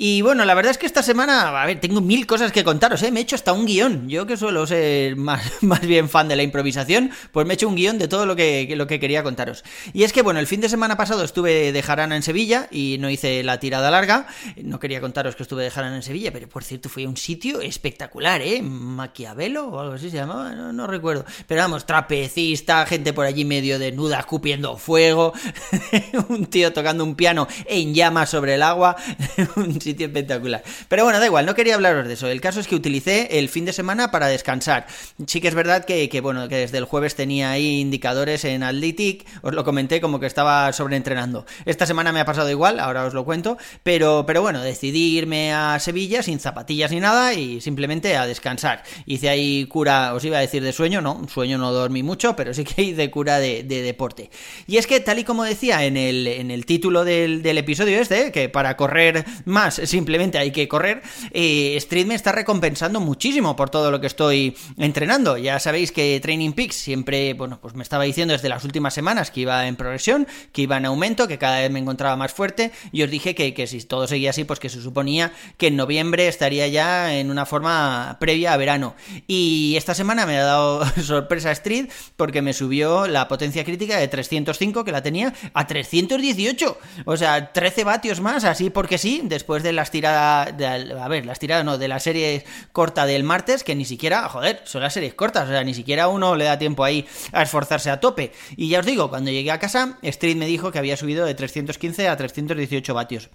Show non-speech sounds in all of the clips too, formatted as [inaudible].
Y bueno, la verdad es que esta semana, a ver, tengo mil cosas que contaros, ¿eh? Me he hecho hasta un guion. Yo que suelo ser más, [laughs] más bien fan de la improvisación, pues me he hecho un guion de todo lo que, lo que quería contaros. Y es que, bueno, el fin de semana pasado estuve de jarana en Sevilla y no hice la tirada larga. No quería contaros que estuve de jarana en Sevilla, pero por cierto fui a un sitio espectacular, ¿eh? Maquiavelo o algo así se llamaba, no, recuerdo. Pero vamos, trapecista, gente por allí medio desnuda, escupiendo fuego, [laughs] un tío tocando un piano en llamas sobre el agua, [laughs] un sitio espectacular. Pero bueno, da igual, no quería hablaros de eso. El caso es que utilicé el fin de semana para descansar. Sí que es verdad que, que bueno, que desde el jueves tenía ahí indicadores en Athletic, os lo comenté como que estaba sobreentrenando. Esta semana me ha pasado igual, ahora os lo cuento, pero, pero bueno, decidí irme a Sevilla sin zapatillas ni nada y simplemente a descansar. Hice ahí cura, os iba a decir de sueño, no, sueño no dormí mucho, pero sí que hice cura de, de deporte. Y es que tal y como decía en el, en el título del, del episodio este, que para correr más simplemente hay que correr, eh, Street me está recompensando muchísimo por todo lo que estoy entrenando. Ya sabéis que Training Peaks siempre, bueno, pues me estaba diciendo desde las últimas semanas que iba en progresión, que iba en aumento, que cada vez me encontraba más fuerte, y os dije que, que si todo seguía así, pues que se suponía que en noviembre estaría ya en una forma previa a verano. Y esta semana me ha dado [laughs] sorpresa Street porque me subió la potencia crítica de 305, que la tenía, a 318. O sea, 13 vatios más, así porque sí, después de las tiradas, de, a ver, las tiradas no, de la serie corta del martes, que ni siquiera, joder, son las series cortas, o sea, ni siquiera uno le da tiempo ahí a esforzarse a tope. Y ya os digo, cuando llegué a casa, Street me dijo que había subido de 315 a 318 vatios.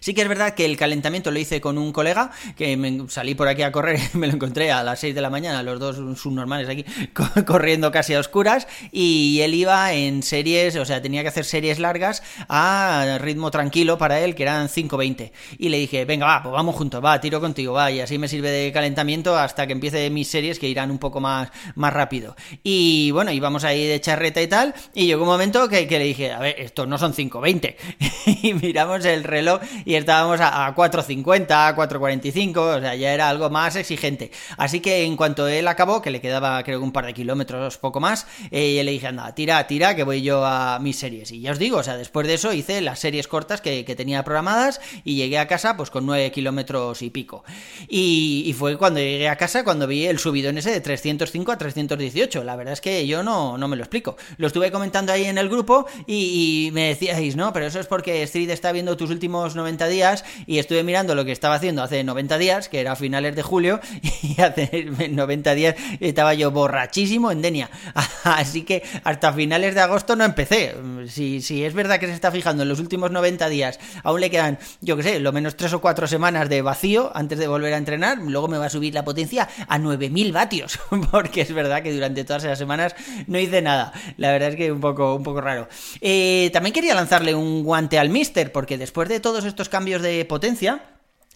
Sí que es verdad que el calentamiento lo hice con un colega, que me salí por aquí a correr, [laughs] me lo encontré a las 6 de la mañana, los dos subnormales aquí, [laughs] corriendo casi a oscuras, y él iba en series, o sea, tenía que hacer series largas a ritmo tranquilo para él, que eran 5.20. Y le dije, venga, va, pues vamos juntos, va, tiro contigo, va, y así me sirve de calentamiento hasta que empiece mis series que irán un poco más, más rápido. Y bueno, íbamos ahí de charreta y tal, y llegó un momento que, que le dije, a ver, estos no son 5.20. [laughs] y miramos el reloj y estábamos a, a 4.50, 4.45, o sea, ya era algo más exigente. Así que en cuanto él acabó, que le quedaba creo un par de kilómetros, poco más, eh, yo le dije, anda, tira, tira, que voy yo a mis series. Y ya os digo, o sea, después de eso hice las series cortas que, que tenía programadas y llegué a casa pues con 9 kilómetros y pico. Y, y, fue cuando llegué a casa cuando vi el subidón ese de 305 a 318. La verdad es que yo no, no me lo explico. Lo estuve comentando ahí en el grupo y, y me decíais, no, pero eso es porque Street está viendo tus últimos 90 días y estuve mirando lo que estaba haciendo hace 90 días, que era a finales de julio, [laughs] y hace 90 días estaba yo borrachísimo en Denia. [laughs] Así que hasta finales de agosto no empecé. Si, si es verdad que se está fijando en los últimos 90 días, aún le quedan, yo que sé, lo menos 3 o 4 semanas de vacío antes de volver a entrenar, luego me va a subir la potencia a 9000 vatios, [laughs] porque es verdad que durante todas esas semanas no hice nada. La verdad es que un poco, un poco raro. Eh, también quería lanzarle un guante al Mister, porque después de todos estos cambios de potencia,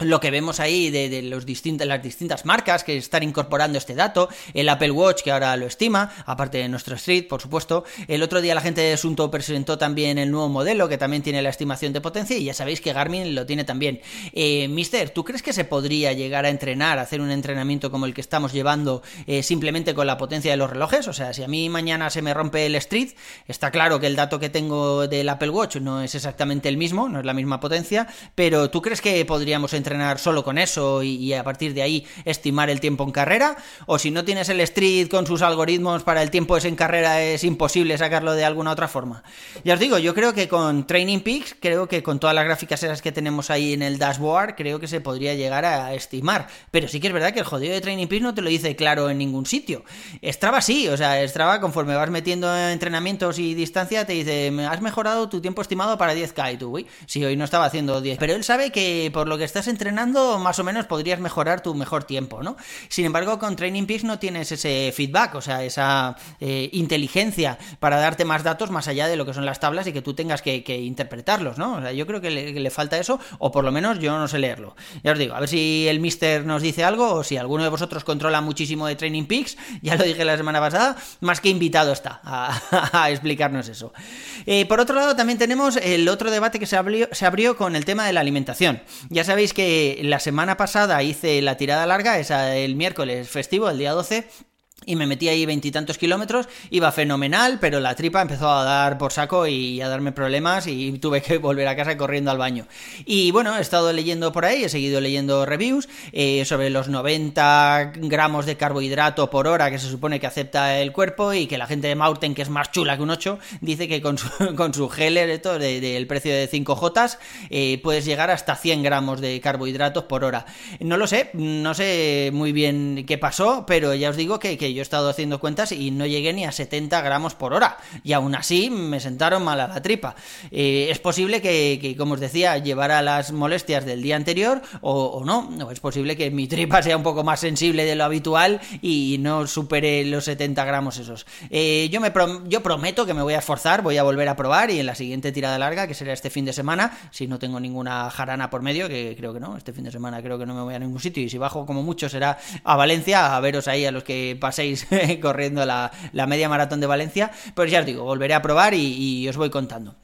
lo que vemos ahí de, los las distintas marcas que están incorporando este dato, el Apple Watch que ahora lo estima, aparte de nuestro Street, por supuesto. El otro día la gente de Asunto presentó también el nuevo modelo que también tiene la estimación de potencia y ya sabéis que Garmin lo tiene también. Eh, Mister, ¿tú crees que se podría llegar a entrenar, a hacer un entrenamiento como el que estamos llevando eh, simplemente con la potencia de los relojes? O sea, si a mí mañana se me rompe el Street, está claro que el dato que tengo del Apple Watch no es exactamente el mismo, no es la misma potencia, pero ¿tú crees que podríamos entrenar entrenar solo con eso y, a partir de ahí estimar el tiempo en carrera, o si no tienes el Street con sus algoritmos para el tiempo ese en carrera es imposible sacarlo de alguna otra forma. Ya os digo, yo creo que con Training Peaks, creo que con todas las gráficas esas que tenemos ahí en el dashboard, creo que se podría llegar a estimar, pero sí que es verdad que el jodido de Training Peaks no te lo dice claro en ningún sitio. Strava sí, o sea, Strava conforme vas metiendo entrenamientos y distancia te dice, has mejorado tu tiempo estimado para 10k y tú, uy, si hoy no estaba haciendo 10, pero él sabe que por lo que estás entrenando, más o menos podrías mejorar tu mejor tiempo, ¿no? Sin embargo, con Training Peaks no tienes ese feedback, o sea, esa eh, inteligencia para darte más datos más allá de lo que son las tablas y que tú tengas que, interpretarlos, ¿no? O sea, yo creo que le, falta eso, o por lo menos yo no sé leerlo. Ya os digo, a ver si el Mister nos dice algo, o si alguno de vosotros controla muchísimo de Training Peaks, [laughs] ya lo dije la semana pasada, más que invitado está [laughs] a, explicarnos eso. Eh, por otro lado, también tenemos el otro debate que se abrió, se abrió con el tema de la alimentación. Ya sabéis que la semana pasada hice la tirada larga, esa el miércoles festivo, el día 12, y me metí ahí veintitantos kilómetros, iba fenomenal, pero la tripa empezó a dar por saco y a darme problemas y tuve que [laughs] volver a casa corriendo al baño. Y bueno, he estado leyendo por ahí, he seguido leyendo reviews eh, sobre los 90 gramos de carbohidrato por hora que se supone que acepta el cuerpo y que la gente de Maurten, que es más chula que un 8, dice que con su, [laughs] con su geler del precio de 5J eh, puedes llegar hasta 100 gramos de carbohidratos por hora. No lo sé, no sé muy bien qué pasó, pero ya os digo que, que yo he estado haciendo cuentas y no llegué ni a 70 gramos por hora. Y aún así me sentaron mal a la tripa. Eh, es posible que, como os decía, llevara las molestias del día anterior o, no. no. Es posible que mi tripa sea un poco más sensible de lo habitual y no supere los 70 gramos esos. Eh, yo, me yo prometo que me voy a esforzar, voy a volver a probar y en la siguiente tirada larga, que será este fin de semana, si no tengo ninguna jarana por medio, que creo que no, este fin de semana creo que no me voy a ningún sitio y si bajo como mucho será a Valencia a veros ahí a los que pasé [laughs] corriendo la, media maratón de Valencia, pues ya os digo, volveré a probar y, os voy contando.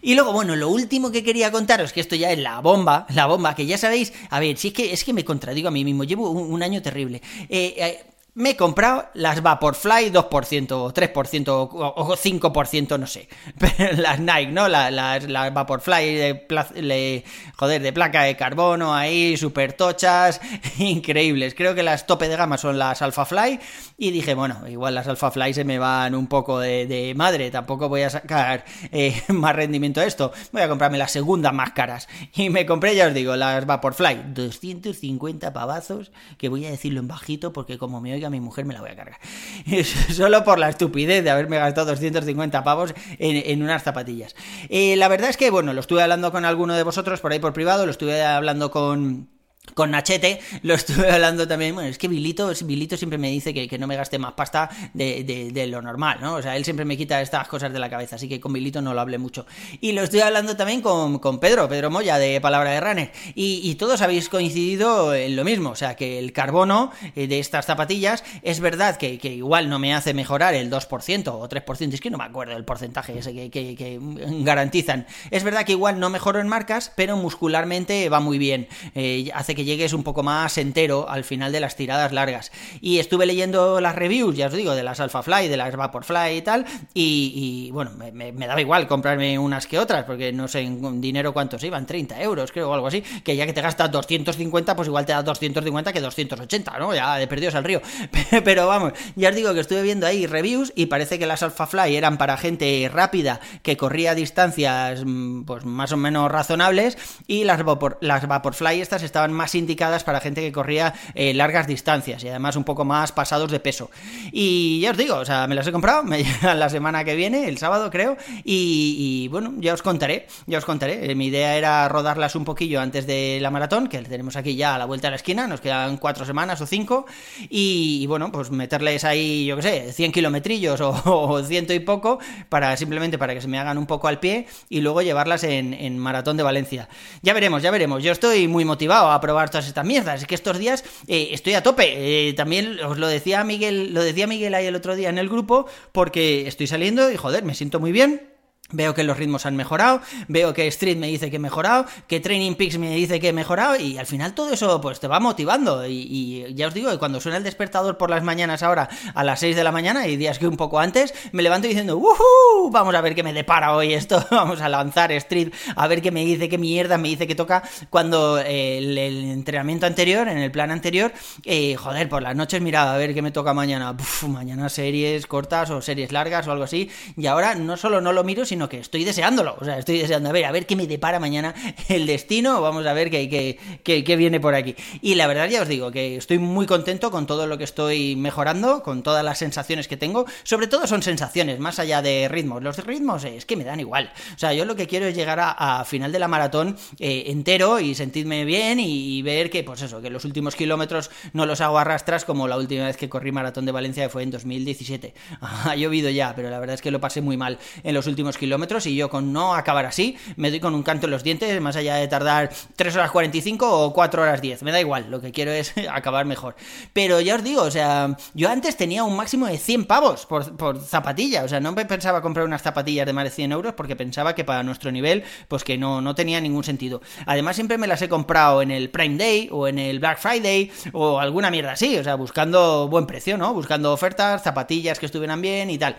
Y luego, bueno, lo último que quería contaros, que esto ya es la bomba, la bomba, que ya sabéis, a ver, si es que, es que me contradigo a mí mismo, llevo un, año terrible. Eh, eh, me he comprado las Vaporfly 2% o 3% o 5%, no sé. [laughs] Las Nike, ¿no? Las, las, Vaporfly de, joder, de placa de carbono ahí, súper tochas, [laughs] increíbles. Creo que las tope de gama son las Alphafly y dije, bueno, igual las Alphafly se me van un poco de, madre, tampoco voy a sacar eh, [laughs] más rendimiento a esto. Voy a comprarme las segundas más caras. Y me compré, ya os digo, las Vaporfly 250 pavazos, que voy a decirlo en bajito porque como me oiga a mi mujer me la voy a cargar. [laughs] Solo por la estupidez de haberme gastado 250 pavos en, unas zapatillas. Eh, la verdad es que, bueno, lo estuve hablando con alguno de vosotros por ahí por privado, lo estuve hablando con con Nachete lo estuve hablando también. Bueno, es que Vilito, Vilito siempre me dice que, no me gaste más pasta de, lo normal, ¿no? O sea, él siempre me quita estas cosas de la cabeza, así que con Vilito no lo hablé mucho. Y lo estoy hablando también con, Pedro, Pedro Moya, de Palabra de Runner. Y, todos habéis coincidido en lo mismo, o sea, que el carbono eh, de estas zapatillas es verdad que, igual no me hace mejorar el 2% o 3%, es que no me acuerdo el porcentaje ese que, garantizan. Es verdad que igual no mejoro en marcas, pero muscularmente va muy bien. Eh, hace que llegues un poco más entero al final de las tiradas largas. Y estuve leyendo las reviews, ya os digo, de las Alpha Fly, de las Vaporfly y tal, y, bueno, me, daba igual comprarme unas que otras, porque no sé en dinero cuántos iban, 30 euros creo o algo así, que ya que te gastas 250, pues igual te da 250 que 280, ¿no? Ya de perdidos al río. [laughs] Pero vamos, ya os digo que estuve viendo ahí reviews y parece que las Alpha Fly eran para gente rápida que corría distancias mm, pues más o menos razonables y las, Vapor, las Vaporfly estas estaban más indicadas para gente que corría eh, largas distancias y además un poco más pasados de peso. Y ya os digo, o sea, me las he comprado, me [laughs] llegan la semana que viene, el sábado creo, y, bueno, ya os contaré, ya os contaré. Eh, mi idea era rodarlas un poquillo antes de la maratón, que tenemos aquí ya a la vuelta de la esquina, nos quedan cuatro semanas o cinco, y, bueno, pues meterles ahí, yo qué sé, 100 kilometrillos [laughs] o, ciento y poco, para simplemente para que se me hagan un poco al pie y luego llevarlas en, en maratón de Valencia. Ya veremos, ya veremos. Yo estoy muy motivado a probar todas estas mierdas. Es que estos días eh, estoy a tope. Eh, también os lo decía Miguel, lo decía Miguel ahí el otro día en el grupo, porque estoy saliendo y joder, me siento muy bien. Veo que los ritmos han mejorado, veo que Street me dice que he mejorado, que Training Peaks me dice que he mejorado y al final todo eso pues te va motivando y, ya os digo cuando suena el despertador por las mañanas ahora a las 6 de la mañana y días que un poco antes me levanto diciendo ¡Woohoo! Vamos a ver qué me depara hoy esto, [laughs] vamos a lanzar Street, a ver qué me dice, qué mierda me dice que toca cuando el, entrenamiento anterior, en el plan anterior, eh, joder, por las noches miraba a ver qué me toca mañana, mañana series cortas o series largas o algo así y ahora no solo no lo miro, sino sino que estoy deseándolo. O sea, estoy deseando a ver, a ver qué me depara mañana el destino. Vamos a ver qué, qué, qué, viene por aquí. Y la verdad, ya os digo que estoy muy contento con todo lo que estoy mejorando, con todas las sensaciones que tengo. Sobre todo son sensaciones, más allá de ritmos. Los ritmos es que me dan igual. O sea, yo lo que quiero es llegar a, final de la maratón eh, entero y sentirme bien y, ver que, pues eso, que los últimos kilómetros no los hago arrastras como la última vez que corrí maratón de Valencia, que fue en 2017. [laughs] Ha llovido ya, pero la verdad es que lo pasé muy mal en los últimos kilómetros y yo con no acabar así, me doy con un canto en los dientes, más allá de tardar 3 horas 45 o 4 horas 10. Me da igual, lo que quiero es [laughs] acabar mejor. Pero ya os digo, o sea, yo antes tenía un máximo de 100 pavos por, por zapatilla, o sea, no me pensaba comprar unas zapatillas de más de 100 euros porque pensaba que para nuestro nivel, pues que no, no tenía ningún sentido. Además, siempre me las he comprado en el Prime Day o en el Black Friday o alguna mierda así, o sea, buscando buen precio, ¿no? Buscando ofertas, zapatillas que estuvieran bien y tal.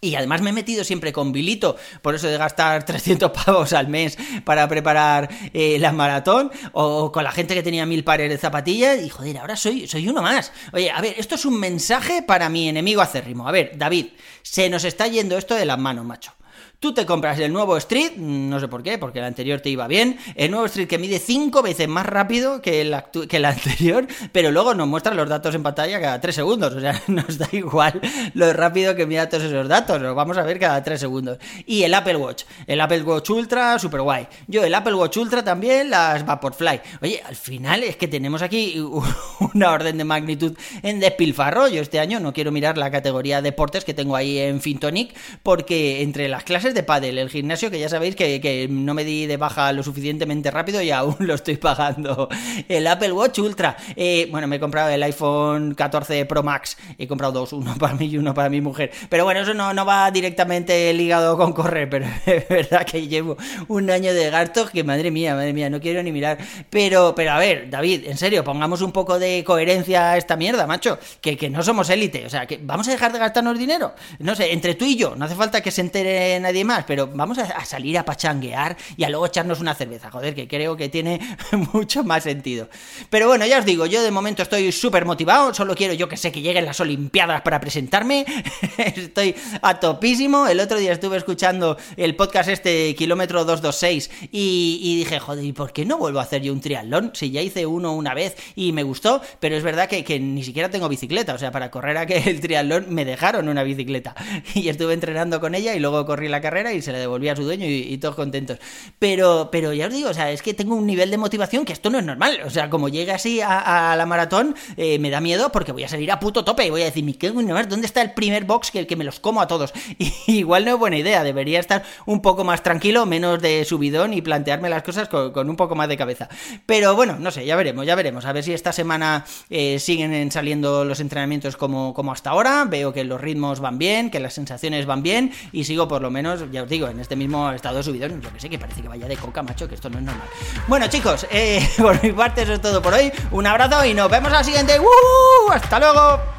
Y además me he metido siempre con Bilito, por eso de gastar [laughs] 300 pavos al mes para preparar eh, la maratón, o con la gente que tenía mil pares de zapatillas, y joder, ahora soy, soy uno más. Oye, a ver, esto es un mensaje para mi enemigo acérrimo. A ver, David, se nos está yendo esto de las manos, macho. Tú te compras el nuevo Street, no sé por qué, porque el anterior te iba bien, el nuevo Street que mide 5 veces más rápido que el, que el anterior, [laughs] pero luego nos muestra los datos en pantalla cada 3 segundos, o sea, [laughs] nos da igual lo rápido que mira todos esos datos, los vamos a ver cada 3 segundos. Y el Apple Watch, el Apple Watch Ultra, super guay. Yo el Apple Watch Ultra también, las Vaporfly. Oye, al final es que tenemos aquí [laughs] una orden de magnitud en despilfarro. Yo este año no quiero mirar la categoría deportes que tengo ahí en Fintonic, porque entre las clases de pádel, el gimnasio que ya sabéis que, no me di de baja lo suficientemente rápido y aún [laughs] lo estoy pagando. El Apple Watch Ultra. Eh, bueno, me he comprado el iPhone 14 Pro Max. He comprado dos, uno para mí y uno para mi mujer. Pero bueno, eso no, no va directamente ligado con correr, pero [laughs] es verdad que llevo un año de gastos que madre mía, madre mía, no quiero ni mirar. Pero, pero a ver, David, en serio, pongamos un poco de coherencia a esta mierda, macho. Que, que no somos élite. O sea, que vamos a dejar de gastarnos dinero. No sé, entre tú y yo, no hace falta que se entere nadie más, pero vamos a, salir a pachanguear y a luego echarnos una cerveza, joder, que creo que tiene [laughs] mucho más sentido. Pero bueno, ya os digo, yo de momento estoy súper motivado, solo quiero yo que sé que lleguen las Olimpiadas para presentarme, [laughs] estoy a topísimo, el otro día estuve escuchando el podcast este, kilómetro 226, y, dije, joder, ¿y por qué no vuelvo a hacer yo un triatlón? Si ya hice uno una vez y me gustó, pero es verdad que, que ni siquiera tengo bicicleta, o sea, para correr a que triatlón me dejaron una bicicleta, [laughs] y estuve entrenando con ella y luego corrí la carrera y se le devolvía a su dueño y, todos contentos. Pero, pero ya os digo, o sea, es que tengo un nivel de motivación que esto no es normal. O sea, como llega así a, la maratón, eh, me da miedo porque voy a salir a puto tope y voy a decir, ¿dónde está el primer box que, que me los como a todos? [laughs] Y, igual no es buena idea, debería estar un poco más tranquilo, menos de subidón y plantearme las cosas con, un poco más de cabeza. Pero bueno, no sé, ya veremos, ya veremos. A ver si esta semana eh, siguen saliendo los entrenamientos como, como hasta ahora. Veo que los ritmos van bien, que las sensaciones van bien y sigo por lo menos, ya os digo, en este mismo estado subido, yo que sé, que parece que vaya de coca, macho, que esto no es normal. Bueno, chicos, eh, [laughs] por mi parte eso es todo por hoy. Un abrazo y nos vemos al siguiente. ¡Uh! ¡Hasta luego!